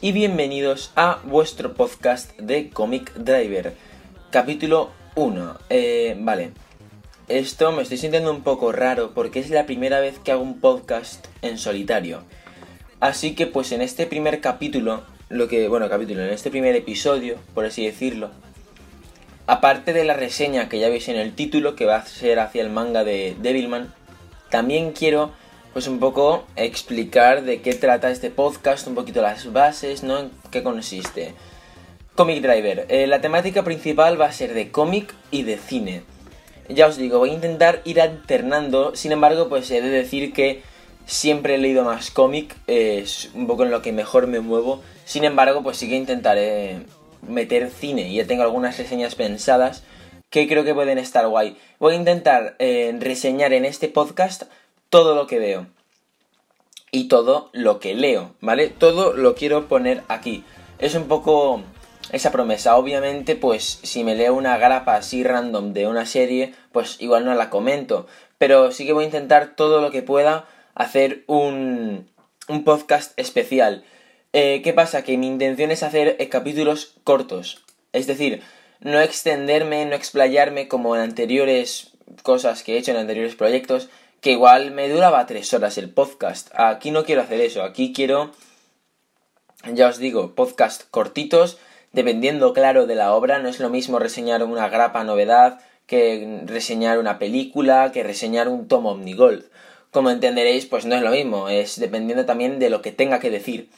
y bienvenidos a vuestro podcast de Comic Driver, capítulo 1. Eh, vale, esto me estoy sintiendo un poco raro porque es la primera vez que hago un podcast en solitario. Así que pues en este primer capítulo, lo que, bueno, capítulo, en este primer episodio, por así decirlo, aparte de la reseña que ya veis en el título, que va a ser hacia el manga de Devilman, también quiero pues un poco explicar de qué trata este podcast, un poquito las bases, ¿no? En qué consiste. Comic Driver. Eh, la temática principal va a ser de cómic y de cine. Ya os digo, voy a intentar ir alternando, sin embargo, pues he de decir que siempre he leído más cómic, es un poco en lo que mejor me muevo. Sin embargo, pues sí que intentaré meter cine, ya tengo algunas reseñas pensadas que creo que pueden estar guay. Voy a intentar eh, reseñar en este podcast todo lo que veo y todo lo que leo, ¿vale? Todo lo quiero poner aquí. Es un poco esa promesa. Obviamente, pues si me leo una grapa así random de una serie, pues igual no la comento. Pero sí que voy a intentar todo lo que pueda hacer un, un podcast especial. Eh, ¿Qué pasa? Que mi intención es hacer capítulos cortos. Es decir, no extenderme, no explayarme como en anteriores cosas que he hecho en anteriores proyectos, que igual me duraba tres horas el podcast. Aquí no quiero hacer eso, aquí quiero, ya os digo, podcast cortitos, dependiendo, claro, de la obra. No es lo mismo reseñar una grapa novedad que reseñar una película, que reseñar un tomo Omnigold. Como entenderéis, pues no es lo mismo, es dependiendo también de lo que tenga que decir.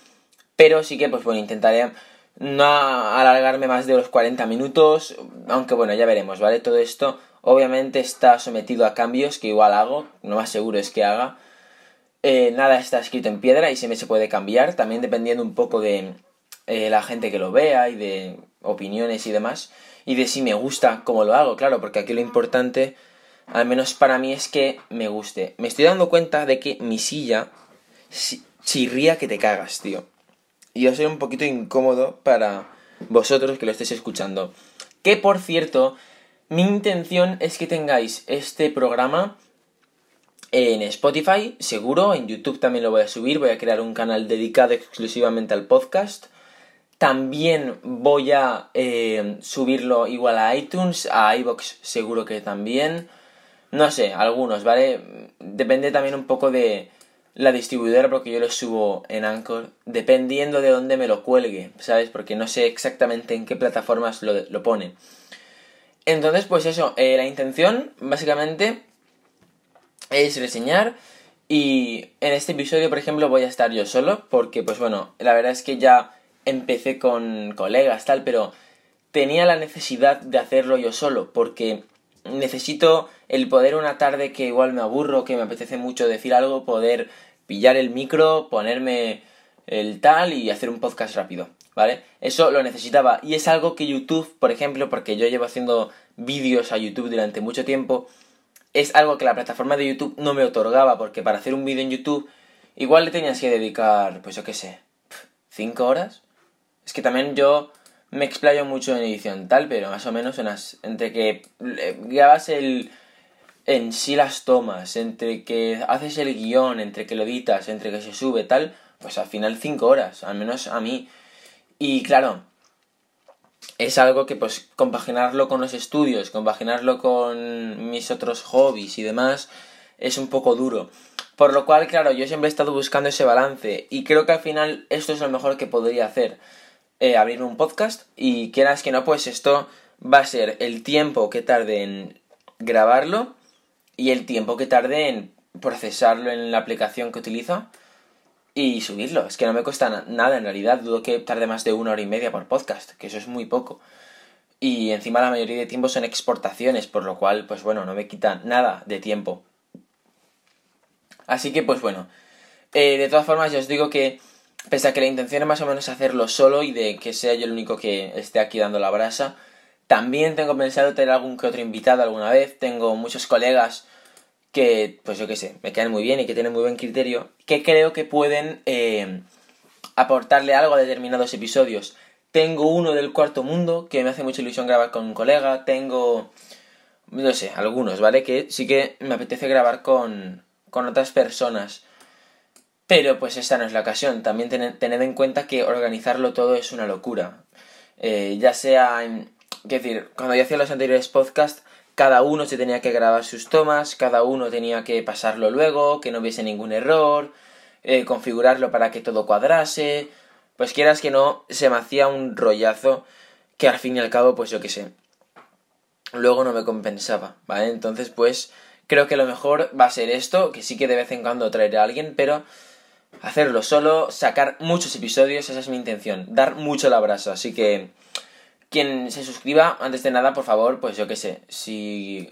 Pero sí que, pues bueno, intentaré no alargarme más de los 40 minutos, aunque bueno, ya veremos, ¿vale? Todo esto Obviamente está sometido a cambios que igual hago, no más seguro es que haga. Eh, nada está escrito en piedra y siempre se puede cambiar, también dependiendo un poco de eh, la gente que lo vea y de opiniones y demás. Y de si me gusta cómo lo hago, claro, porque aquí lo importante, al menos para mí, es que me guste. Me estoy dando cuenta de que mi silla chirría que te cagas, tío. Y yo soy un poquito incómodo para vosotros que lo estéis escuchando. Que por cierto, mi intención es que tengáis este programa en Spotify, seguro, en YouTube también lo voy a subir, voy a crear un canal dedicado exclusivamente al podcast. También voy a eh, subirlo igual a iTunes, a iBox seguro que también. No sé, algunos, ¿vale? Depende también un poco de la distribuidora porque yo lo subo en Anchor, dependiendo de dónde me lo cuelgue, ¿sabes? Porque no sé exactamente en qué plataformas lo, lo pone. Entonces, pues eso, eh, la intención básicamente es reseñar y en este episodio, por ejemplo, voy a estar yo solo porque, pues bueno, la verdad es que ya empecé con colegas, tal, pero tenía la necesidad de hacerlo yo solo porque necesito el poder una tarde que igual me aburro, que me apetece mucho decir algo, poder pillar el micro, ponerme el tal y hacer un podcast rápido. ¿Vale? Eso lo necesitaba y es algo que YouTube, por ejemplo, porque yo llevo haciendo vídeos a YouTube durante mucho tiempo, es algo que la plataforma de YouTube no me otorgaba, porque para hacer un vídeo en YouTube igual le tenías que dedicar, pues yo qué sé, ¿cinco horas? Es que también yo me explayo mucho en edición tal, pero más o menos unas, entre que grabas el en sí las tomas, entre que haces el guion, entre que lo editas, entre que se sube tal, pues al final cinco horas, al menos a mí. Y claro, es algo que pues compaginarlo con los estudios, compaginarlo con mis otros hobbies y demás, es un poco duro. Por lo cual, claro, yo siempre he estado buscando ese balance y creo que al final esto es lo mejor que podría hacer. Eh, abrir un podcast y quieras que no, pues esto va a ser el tiempo que tarde en grabarlo y el tiempo que tarde en procesarlo en la aplicación que utilizo y subirlo. Es que no me cuesta nada en realidad. Dudo que tarde más de una hora y media por podcast, que eso es muy poco. Y encima la mayoría de tiempo son exportaciones, por lo cual, pues bueno, no me quita nada de tiempo. Así que, pues bueno. Eh, de todas formas, ya os digo que, pese a que la intención es más o menos hacerlo solo y de que sea yo el único que esté aquí dando la brasa, también tengo pensado tener algún que otro invitado alguna vez. Tengo muchos colegas que, pues yo qué sé, me caen muy bien y que tienen muy buen criterio, que creo que pueden eh, aportarle algo a determinados episodios. Tengo uno del cuarto mundo, que me hace mucha ilusión grabar con un colega, tengo, no sé, algunos, ¿vale? Que sí que me apetece grabar con, con otras personas. Pero pues esta no es la ocasión. También tened, en cuenta que organizarlo todo es una locura. Eh, ya sea en... Decir, cuando yo hacía los anteriores podcasts, cada uno se tenía que grabar sus tomas, cada uno tenía que pasarlo luego, que no hubiese ningún error, eh, configurarlo para que todo cuadrase. Pues quieras que no, se me hacía un rollazo que al fin y al cabo, pues yo qué sé. Luego no me compensaba, ¿vale? Entonces, pues creo que lo mejor va a ser esto, que sí que de vez en cuando traeré a alguien, pero hacerlo solo, sacar muchos episodios, esa es mi intención, dar mucho el abrazo, así que quien se suscriba, antes de nada, por favor, pues yo qué sé, si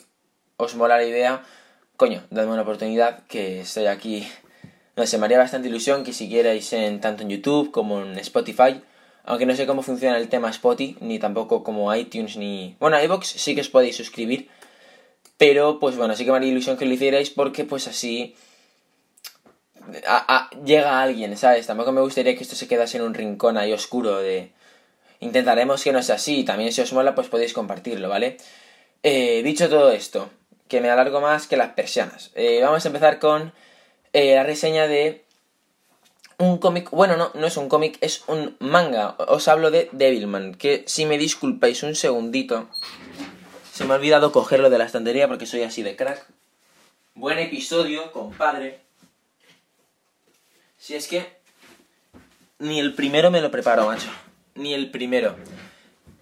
os mola la idea, coño, dadme una oportunidad, que estoy aquí, no sé, me haría bastante ilusión que siguierais en, tanto en YouTube como en Spotify, aunque no sé cómo funciona el tema Spotify, ni tampoco como iTunes, ni... Bueno, iVoox sí que os podéis suscribir, pero pues bueno, sí que me haría ilusión que lo hicierais porque pues así llega alguien, ¿sabes? Tampoco me gustaría que esto se quedase en un rincón ahí oscuro de... Intentaremos que no sea así, también si os mola pues podéis compartirlo, ¿vale? Eh, dicho todo esto, que me alargo más que las persianas, eh, vamos a empezar con eh, la reseña de un cómic, bueno, no, no es un cómic, es un manga, os hablo de Devilman, que si me disculpáis un segundito, se me ha olvidado cogerlo de la estantería porque soy así de crack. Buen episodio, compadre. Si es que ni el primero me lo preparo, macho. Ni el primero.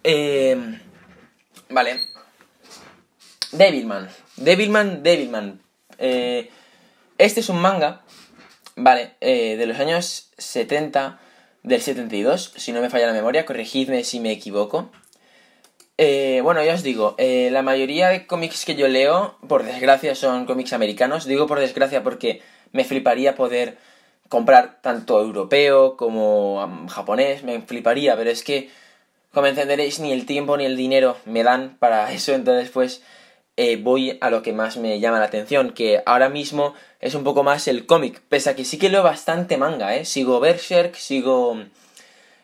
Eh, vale. Devilman. Devilman, Devilman. Eh, este es un manga, vale, eh, de los años 70, del 72, si no me falla la memoria, corregidme si me equivoco. Eh, bueno, ya os digo, la mayoría de cómics que yo leo, por desgracia, son cómics americanos. Digo por desgracia porque me fliparía poder comprar tanto europeo como japonés, me fliparía, pero es que, como entenderéis, ni el tiempo ni el dinero me dan para eso, entonces pues eh, voy a lo que más me llama la atención, que ahora mismo es un poco más el cómic, pese a que sí que leo bastante manga, ¿eh? Sigo Berserk, sigo,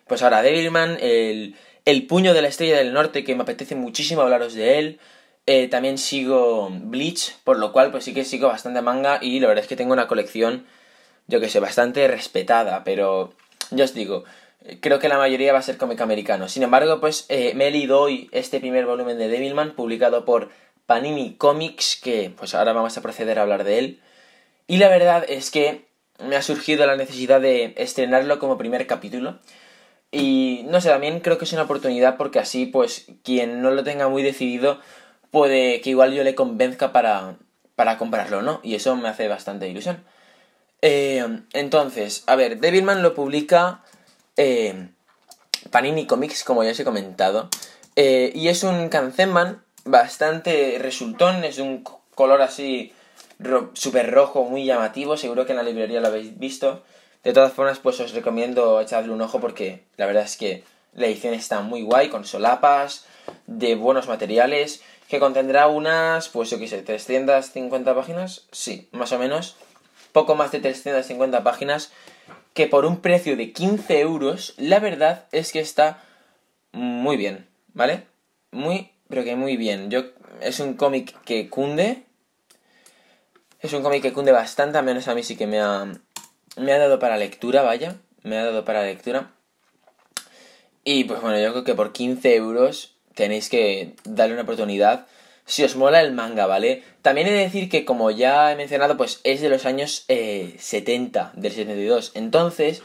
pues ahora Devilman, el, el puño de la estrella del norte, que me apetece muchísimo hablaros de él, eh, también sigo Bleach, por lo cual pues sí que sigo bastante manga y la verdad es que tengo una colección yo que sé, bastante respetada, pero ya os digo, creo que la mayoría va a ser cómic americano. Sin embargo, pues eh, me he leído hoy este primer volumen de Devilman, publicado por Panini Comics, que pues ahora vamos a proceder a hablar de él. Y la verdad es que me ha surgido la necesidad de estrenarlo como primer capítulo. Y no sé, también creo que es una oportunidad porque así, pues, quien no lo tenga muy decidido, puede que igual yo le convenzca para, para comprarlo, ¿no? Y eso me hace bastante ilusión. Eh, entonces, a ver, Devilman lo publica eh, Panini Comics, como ya os he comentado. Eh, y es un Kanzenman bastante resultón, es un color así súper rojo, muy llamativo. Seguro que en la librería lo habéis visto. De todas formas, pues os recomiendo echarle un ojo porque la verdad es que la edición está muy guay, con solapas, de buenos materiales, que contendrá unas, pues yo qué sé, 350 páginas, sí, más o menos poco más de 350 páginas, que por un precio de 15 euros, la verdad es que está muy bien, ¿vale? Muy, pero que muy bien. Yo, es un cómic que cunde. Es un cómic que cunde bastante, al menos a mí sí que me ha, me ha dado para lectura, vaya. Me ha dado para lectura. Y pues bueno, yo creo que por 15 euros tenéis que darle una oportunidad si os mola el manga, ¿vale? También he de decir que, como ya he mencionado, pues es de los años 70, eh, del 72. Entonces,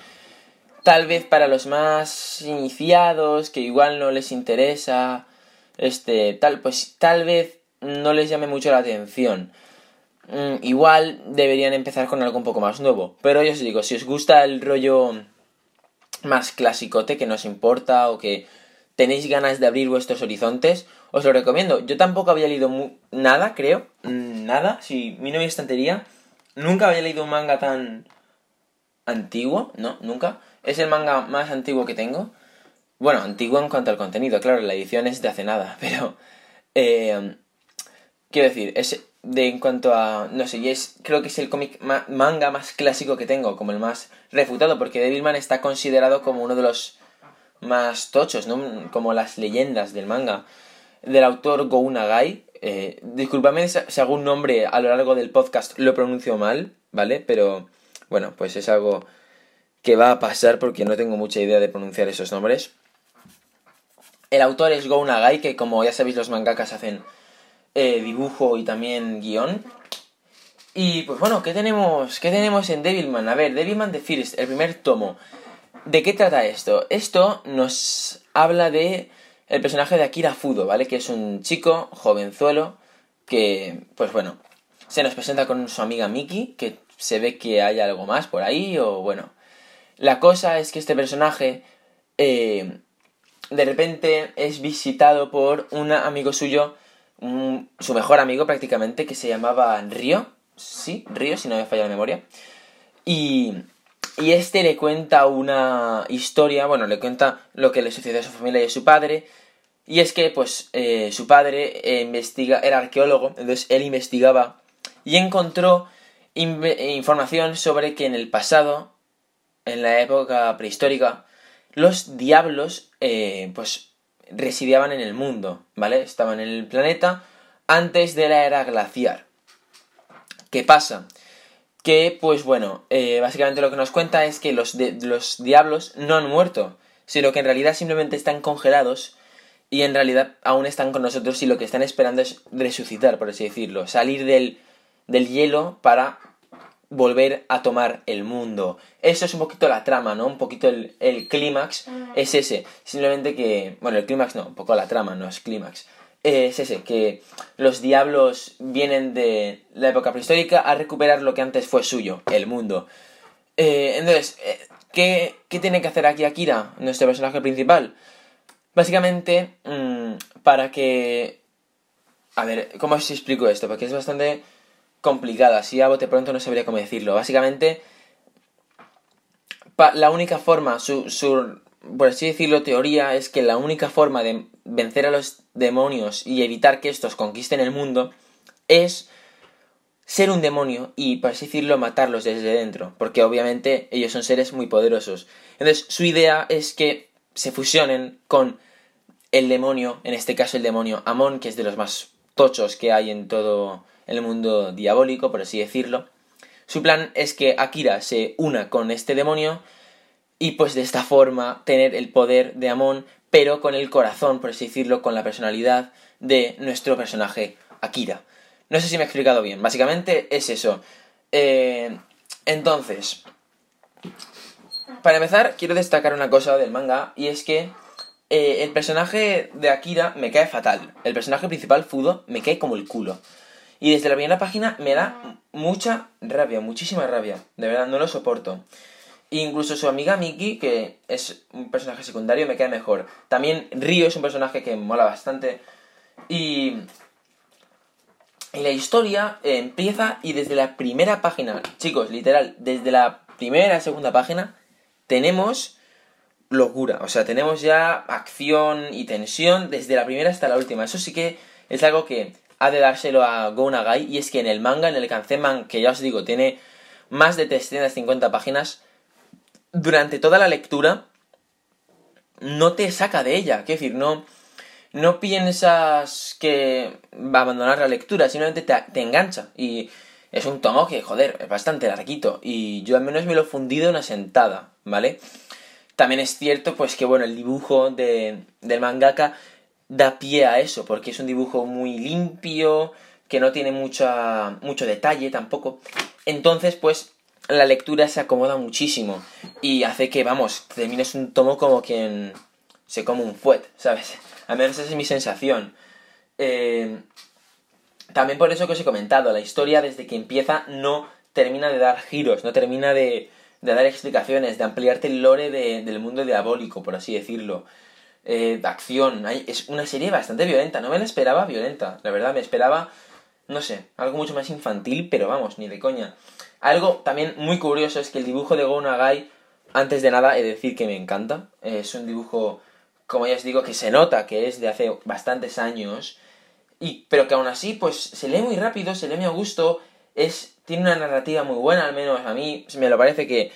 tal vez para los más iniciados, que igual no les interesa, este, tal, pues tal vez no les llame mucho la atención. Mm, igual deberían empezar con algo un poco más nuevo. Pero yo os digo, si os gusta el rollo más clásicote, que no os importa o que tenéis ganas de abrir vuestros horizontes, os lo recomiendo. Yo tampoco había leído nada, creo. Nada. Si mi novia estantería. Nunca había leído un manga tan antiguo. No, nunca. Es el manga más antiguo que tengo. Bueno, antiguo en cuanto al contenido. Claro, la edición es de hace nada. Pero... Eh, quiero decir, es de en cuanto a... No sé, es, creo que es el cómic manga más clásico que tengo. Como el más refutado. Porque Devilman está considerado como uno de los más tochos, ¿no? Como las leyendas del manga del autor Go Nagai. Eh, disculpadme si algún nombre a lo largo del podcast lo pronuncio mal, ¿vale? Pero bueno, pues es algo que va a pasar porque no tengo mucha idea de pronunciar esos nombres. El autor es Go Nagai, que como ya sabéis los mangakas hacen eh, dibujo y también guion. Y pues bueno, ¿qué tenemos, ¿qué tenemos en Devilman? A ver, Devilman The First, el primer tomo. ¿De qué trata esto? Esto nos habla de el personaje de Akira Fudo, ¿vale? Que es un chico jovenzuelo que, pues bueno, se nos presenta con su amiga Miki, que se ve que hay algo más por ahí, o bueno. La cosa es que este personaje eh, de repente es visitado por un amigo suyo, su mejor amigo prácticamente, que se llamaba Río. Sí, Río, si no me falla la memoria. Y, y este le cuenta una historia, bueno, le cuenta lo que le sucedió a su familia y a su padre. Y es que, pues, eh, su padre eh, investiga, era arqueólogo, entonces él investigaba y encontró información sobre que en el pasado, en la época prehistórica, los diablos, eh, pues, residían en el mundo, ¿vale? Estaban en el planeta antes de la era glaciar. ¿Qué pasa? Que, pues bueno, eh, básicamente lo que nos cuenta es que los, los diablos no han muerto, sino que en realidad simplemente están congelados y en realidad aún están con nosotros y lo que están esperando es resucitar, por así decirlo, salir del, del hielo para volver a tomar el mundo. Eso es un poquito la trama, ¿no? Un poquito el, el clímax es ese. Simplemente que, bueno, el clímax no, un poco la trama, no es clímax. Es ese, que los diablos vienen de la época prehistórica a recuperar lo que antes fue suyo, el mundo. Eh, entonces, eh, ¿qué, ¿qué, tiene que hacer aquí Akira, nuestro personaje principal? Básicamente, mmm, para que... A ver, ¿cómo os explico esto? Porque es bastante complicada. Si a bote pronto no sabría cómo decirlo. Básicamente, la única forma, su, su, por así decirlo, teoría es que la única forma de vencer a los demonios y evitar que estos conquisten el mundo es ser un demonio y, por así decirlo, matarlos desde dentro. Porque obviamente ellos son seres muy poderosos. Entonces, su idea es que se fusionen con el demonio, en este caso el demonio Amon, que es de los más tochos que hay en todo el mundo diabólico, por así decirlo. Su plan es que Akira se una con este demonio y pues de esta forma tener el poder de Amon, pero con el corazón, por así decirlo, con la personalidad de nuestro personaje Akira. No sé si me he explicado bien, básicamente es eso. Eh, entonces, para empezar, quiero destacar una cosa del manga y es que eh, el personaje de Akira me cae fatal. El personaje principal, Fudo, me cae como el culo. Y desde la primera página me da mucha rabia, muchísima rabia. De verdad, no lo soporto. Incluso su amiga Miki, que es un personaje secundario, me cae mejor. También Río es un personaje que mola bastante. Y. Y la historia empieza y desde la primera página, chicos, literal, desde la primera, segunda página, tenemos locura. O sea, tenemos ya acción y tensión desde la primera hasta la última. Eso sí que es algo que ha de dárselo a Go Nagai. Y es que en el manga, en el Kanzenman, que ya os digo, tiene más de 350 páginas, durante toda la lectura no te saca de ella. Quiero decir, no, no piensas que va a abandonar la lectura, simplemente te, te engancha. Y es un tomo que, joder, es bastante larguito. Y yo al menos me lo he fundido una sentada, ¿vale? También es cierto, pues que bueno, el dibujo de, del mangaka da pie a eso, porque es un dibujo muy limpio, que no tiene mucha, mucho detalle tampoco. Entonces, pues, la lectura se acomoda muchísimo y hace que, vamos, termines un tomo como quien se come un fuet, ¿sabes? Al menos esa es mi sensación. Eh, también por eso que os he comentado, la historia desde que empieza no termina de dar giros, no termina de, de dar explicaciones, de ampliarte el lore del mundo diabólico, por así decirlo. Eh, de acción, es una serie bastante violenta, no me la esperaba violenta, la verdad, me esperaba, no sé, algo mucho más infantil, pero vamos, ni de coña. Algo también muy curioso es que el dibujo de Go Nagai, antes de nada, he de decir que me encanta, es un dibujo, como ya os digo, que se nota que es de hace bastantes años, y, pero que aún así, pues se lee muy rápido, se lee muy a gusto, es, tiene una narrativa muy buena, al menos a mí me lo parece que,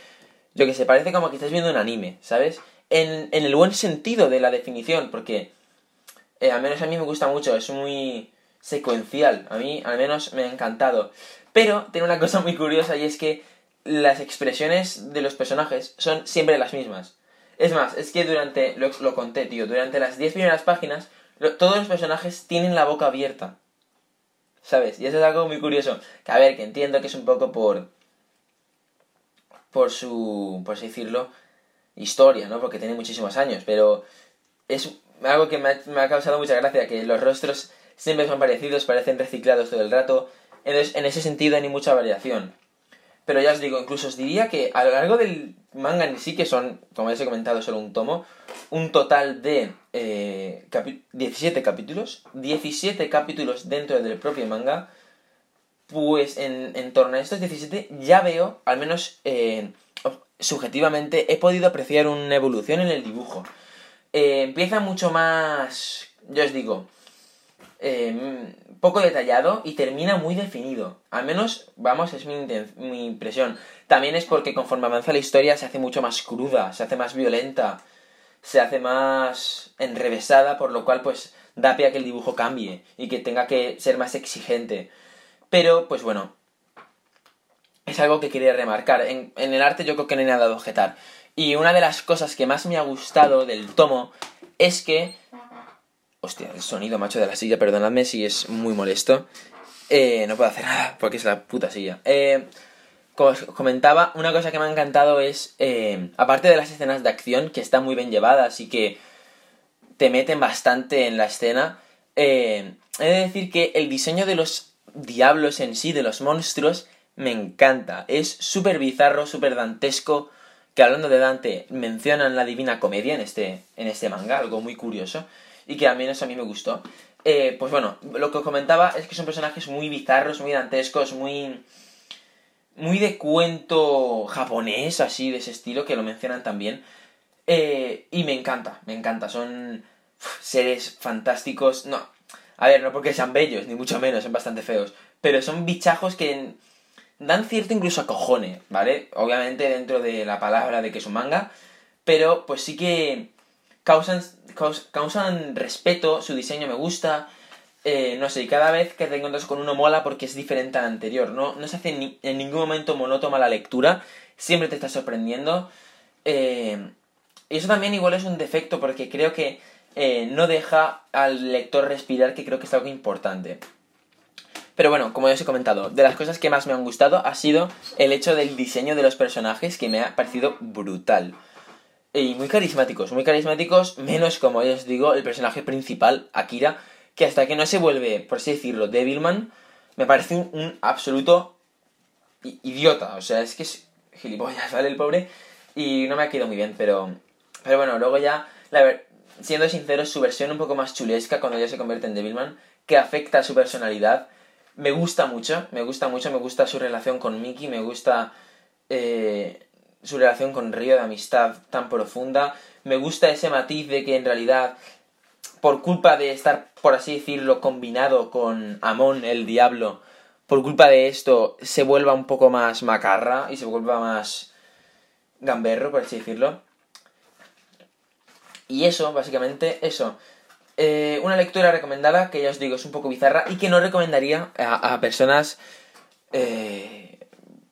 lo que se parece como que estás viendo un anime, ¿sabes? En, en el buen sentido de la definición, porque eh, al menos a mí me gusta mucho, es muy secuencial, a mí al menos me ha encantado. Pero tiene una cosa muy curiosa y es que las expresiones de los personajes son siempre las mismas. Es más, es que durante, lo, conté, tío, durante las 10 primeras páginas, todos los personajes tienen la boca abierta. ¿Sabes? Y eso es algo muy curioso. Que a ver, que entiendo que es un poco por. por su. por así decirlo. historia, ¿no? Porque tiene muchísimos años. Pero es algo que me ha, me ha causado mucha gracia. Que los rostros siempre son parecidos, parecen reciclados todo el rato. Entonces, en ese sentido, hay mucha variación. Pero ya os digo, incluso os diría que a lo largo del manga en sí, que son, como ya os he comentado, solo un tomo, un total de eh, 17 capítulos, 17 capítulos dentro del propio manga, pues en, en torno a estos 17 ya veo, al menos eh, subjetivamente, he podido apreciar una evolución en el dibujo. Eh, empieza mucho más, yo os digo, eh, poco detallado y termina muy definido. Al menos, vamos, es mi, mi, impresión. También es porque conforme avanza la historia se hace mucho más cruda, se hace más violenta, se hace más enrevesada, por lo cual pues da pie a que el dibujo cambie y que tenga que ser más exigente. Pero, pues bueno, es algo que quería remarcar. En, en el arte yo creo que no hay nada de objetar. Y una de las cosas que más me ha gustado del tomo es que Hostia, el sonido, macho, de la silla, perdonadme si es muy molesto. Eh, no puedo hacer nada porque es la puta silla. Eh, como os comentaba, una cosa que me ha encantado es, eh, aparte de las escenas de acción, que están muy bien llevadas y que te meten bastante en la escena, he de decir que el diseño de los diablos en sí, de los monstruos, me encanta. Es súper bizarro, súper dantesco. Que hablando de Dante, mencionan la Divina Comedia en este, en este manga, algo muy curioso y que al menos a mí me gustó. Eh, pues bueno, lo que os comentaba es que son personajes muy bizarros, muy dantescos, muy. muy de cuento japonés, así, de ese estilo, que lo mencionan también. Eh, y me encanta, me encanta. Son seres fantásticos. No, a ver, no porque sean bellos, ni mucho menos, son bastante feos. Pero son bichajos que dan cierto incluso acojone, ¿vale? Obviamente dentro de la palabra de que es un manga. Pero pues sí que causan, causan respeto, su diseño me gusta. Eh, no sé, y cada vez que te encuentras con uno mola porque es diferente al anterior. No, no se hace en ningún momento monótona la lectura, siempre te está sorprendiendo. Eh, y eso también igual es un defecto porque creo que eh, no deja al lector respirar, que creo que es algo importante. Pero bueno, como ya os he comentado, de las cosas que más me han gustado ha sido el hecho del diseño de los personajes que me ha parecido brutal y muy carismáticos, muy carismáticos, menos como ya os digo, el personaje principal, Akira, que hasta que no se vuelve, por así decirlo, Devilman, me parece un, absoluto idiota, o sea, es que es gilipollas, ¿vale? El pobre, y no me ha quedado muy bien, pero, pero bueno, luego ya, la siendo sincero, su versión un poco más chulesca cuando ya se convierte en Devilman, que afecta a su personalidad, me gusta mucho, me gusta mucho, me gusta su relación con Mickey, me gusta... Eh, su relación con Río de amistad tan profunda. Me gusta ese matiz de que en realidad, por culpa de estar, por así decirlo, combinado con Amon, el diablo, por culpa de esto se vuelva un poco más macarra y se vuelva más gamberro, por así decirlo. Y eso, básicamente, eso. Eh, una lectura recomendada que ya os digo es un poco bizarra y que no recomendaría a, personas, eh,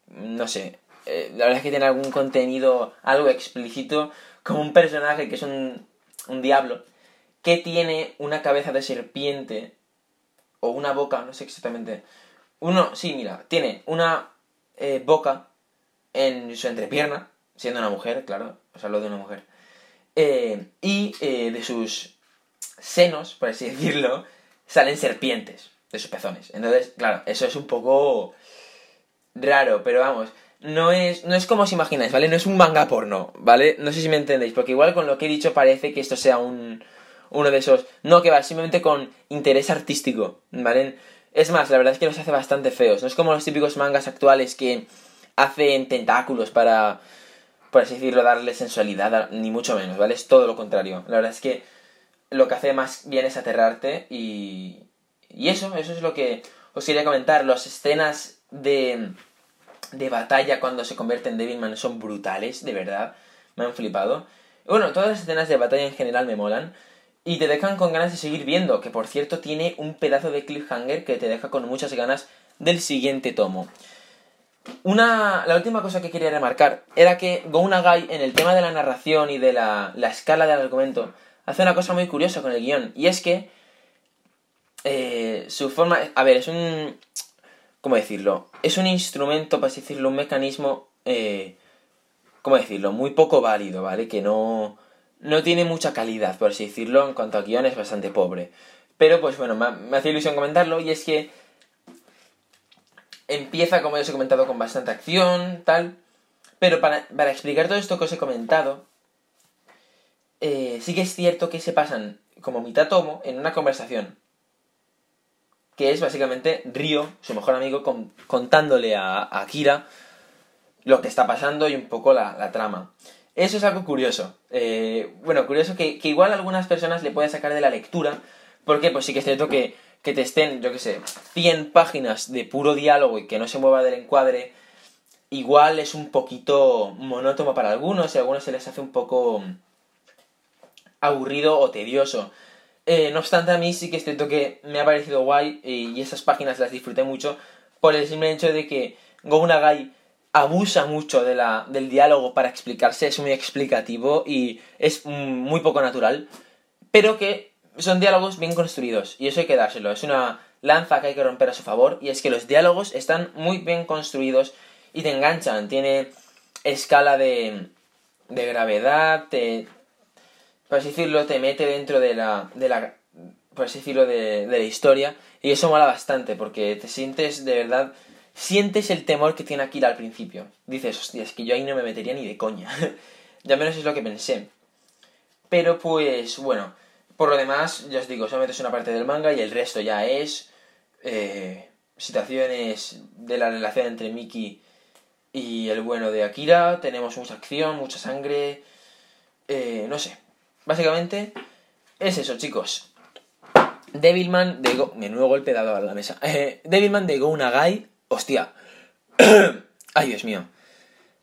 no sé, eh, la verdad es que tiene algún contenido algo explícito, como un personaje que es un, un diablo, que tiene una cabeza de serpiente, o una boca, no sé exactamente. Uno, sí, mira, tiene una eh, boca en su entrepierna, siendo una mujer, claro, os hablo de una mujer. Eh, y de sus senos, por así decirlo, salen serpientes de sus pezones. Entonces, claro, eso es un poco raro, pero vamos, no es, no es como os imagináis, ¿vale? No es un manga porno, ¿vale? No sé si me entendéis, porque igual con lo que he dicho parece que esto sea un, uno de esos... No, que va, simplemente con interés artístico, ¿vale? Es más, la verdad es que los hace bastante feos. No es como los típicos mangas actuales que hacen tentáculos para, por así decirlo, darle sensualidad, ni mucho menos, ¿vale? Es todo lo contrario. La verdad es que lo que hace más bien es aterrarte y... Y eso, eso es lo que os quería comentar. Las escenas de de batalla cuando se convierte en Devilman son brutales, de verdad. Me han flipado. Bueno, todas las escenas de batalla en general me molan. Y te dejan con ganas de seguir viendo, que por cierto tiene un pedazo de cliffhanger que te deja con muchas ganas del siguiente tomo. Una, la última cosa que quería remarcar era que Go Nagai, en el tema de la narración y de la, la escala del argumento, hace una cosa muy curiosa con el guion. Y es que eh, su forma... A ver, es un... ¿Cómo decirlo? Es un instrumento, para así decirlo, un mecanismo... Eh, ¿Cómo decirlo? Muy poco válido, ¿vale? Que no... No tiene mucha calidad, por así decirlo. En cuanto a guion es bastante pobre. Pero pues bueno, me, me hace ilusión comentarlo. Y es que Empieza, como ya os he comentado, con bastante acción, tal. Pero para, explicar todo esto que os he comentado, eh, sí que es cierto que se pasan como mitad tomo en una conversación. Que es básicamente Río, su mejor amigo, contándole a, Akira lo que está pasando y un poco la, trama. Eso es algo curioso. Eh, bueno, curioso que, que, igual a algunas personas le puede sacar de la lectura. Porque pues sí que es cierto que que te estén, yo qué sé, 100 páginas de puro diálogo y que no se mueva del encuadre, igual es un poquito monótono para algunos y a algunos se les hace un poco aburrido o tedioso. Eh, no obstante, a mí sí que es cierto que me ha parecido guay y esas páginas las disfruté mucho por el simple hecho de que Go abusa mucho de la, del diálogo para explicarse, es muy explicativo y es muy poco natural, pero que son diálogos bien construidos y eso hay que dárselo. Es una lanza que hay que romper a su favor y es que los diálogos están muy bien construidos y te enganchan. Tiene escala de, de gravedad, te, por así decirlo, te mete dentro de la, de la por así decirlo, de, de la historia y eso mola bastante porque te sientes de verdad sientes el temor que tiene Akira al principio. Dices, hostia, es que yo ahí no me metería ni de coña. ya menos es lo que pensé. Pero pues, bueno, por lo demás, ya os digo, solamente es una parte del manga y el resto ya es eh, situaciones de la relación entre Miki y el bueno de Akira. Tenemos mucha acción, mucha sangre. Eh, no sé. Básicamente es eso, chicos. Devilman de Go... Menudo golpe dado a la mesa. Eh, Devilman de Go Nagai. Hostia. Ay, Dios mío.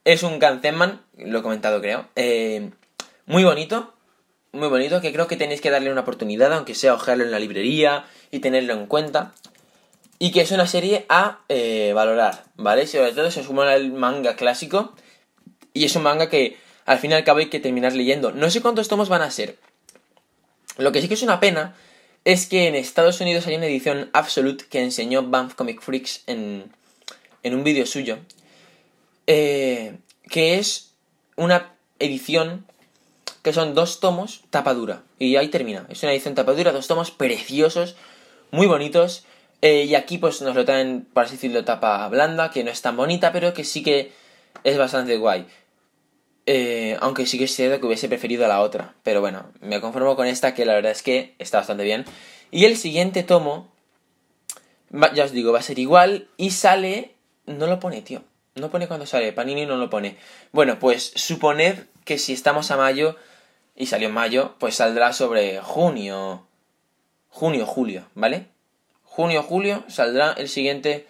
Es un Ganzenman, lo he comentado creo. Eh, muy bonito muy bonito que creo que tenéis que darle una oportunidad, aunque sea ojearlo en la librería y tenerlo en cuenta. Y que es una serie a eh, valorar, ¿vale? Sobre todo se suma al manga clásico. Y es un manga que al fin y al cabo hay que terminar leyendo. No sé cuántos tomos van a ser. Lo que sí que es una pena es que en Estados Unidos hay una edición Absolute que enseñó Banff Comic Freaks en, en un vídeo suyo. Eh, que es una edición que son dos tomos tapadura. Y ahí termina. Es una edición tapadura, dos tomos preciosos, muy bonitos. Eh, y aquí pues nos lo traen, por así decirlo, tapa blanda, que no es tan bonita, pero que sí que es bastante guay. Eh, aunque sí que es cierto que hubiese preferido a la otra. Pero bueno, me conformo con esta que la verdad es que está bastante bien. Y el siguiente tomo, ya os digo, va a ser igual y sale... No lo pone, tío. No pone cuando sale. Panini no lo pone. Bueno, pues suponed que si estamos a mayo y salió en mayo, pues saldrá sobre junio, junio, julio, ¿vale? Junio, julio, saldrá el siguiente...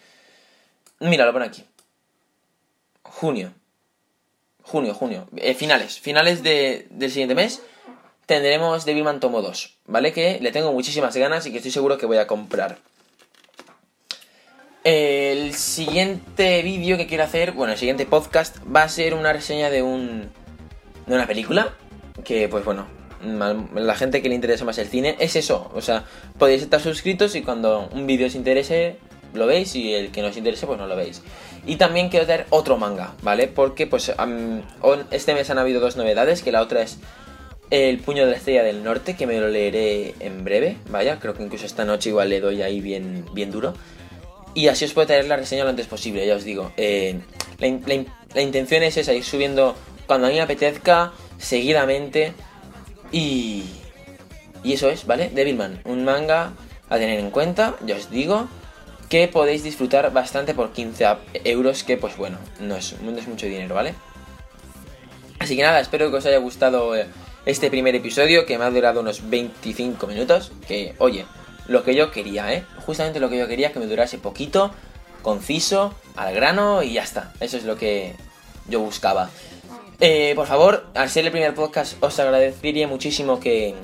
Mira, lo pone aquí. Junio. Junio, junio. Eh, finales. Finales de, del siguiente mes tendremos Devilman Tomo 2, ¿vale? Que le tengo muchísimas ganas y que estoy seguro que voy a comprar. El siguiente vídeo que quiero hacer, bueno, el siguiente podcast va a ser una reseña de un de una película que, pues bueno, la gente que le interesa más el cine es eso. O sea, podéis estar suscritos y cuando un vídeo os interese, lo veis y el que no os interese, pues no lo veis. Y también quiero traer otro manga, ¿vale? Porque pues este mes han habido dos novedades, que la otra es El puño de la estrella del norte, que me lo leeré en breve, vaya, creo que incluso esta noche igual le doy ahí bien, bien duro. Y así os puedo traer la reseña lo antes posible, ya os digo. Eh, la, la intención es esa, ir subiendo cuando a mí me apetezca, seguidamente. Y, y eso es, ¿vale? Devilman, un manga a tener en cuenta, ya os digo, que podéis disfrutar bastante por 15 euros, que pues bueno, no es, no es mucho dinero, ¿vale? Así que nada, espero que os haya gustado eh, este primer episodio, que me ha durado unos 25 minutos, que oye, lo que yo quería, ¿eh? Justamente lo que yo quería, que me durase poquito, conciso, al grano y ya está. Eso es lo que yo buscaba. Eh, por favor, al ser el primer podcast, os agradecería muchísimo que,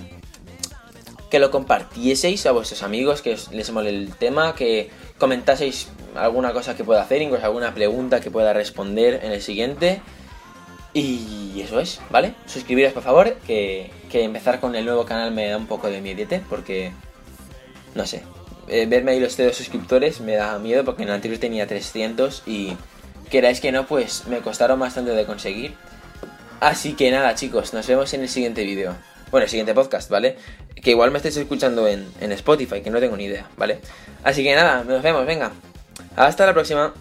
que lo compartieseis a vuestros amigos, que les mole el tema, que comentaseis alguna cosa que pueda hacer, incluso alguna pregunta que pueda responder en el siguiente. Y eso es, ¿vale? Suscribiros por favor, que, que empezar con el nuevo canal me da un poco de miedete, porque, no sé, eh, verme ahí los de suscriptores me da miedo, porque en el anterior tenía 300 y queráis que no, pues me costaron bastante de conseguir. Así que nada, chicos, nos vemos en el siguiente vídeo. Bueno, el siguiente podcast, ¿vale? Que igual me estáis escuchando en, en Spotify, que no tengo ni idea, ¿vale? Así que nada, nos vemos, venga. Hasta la próxima.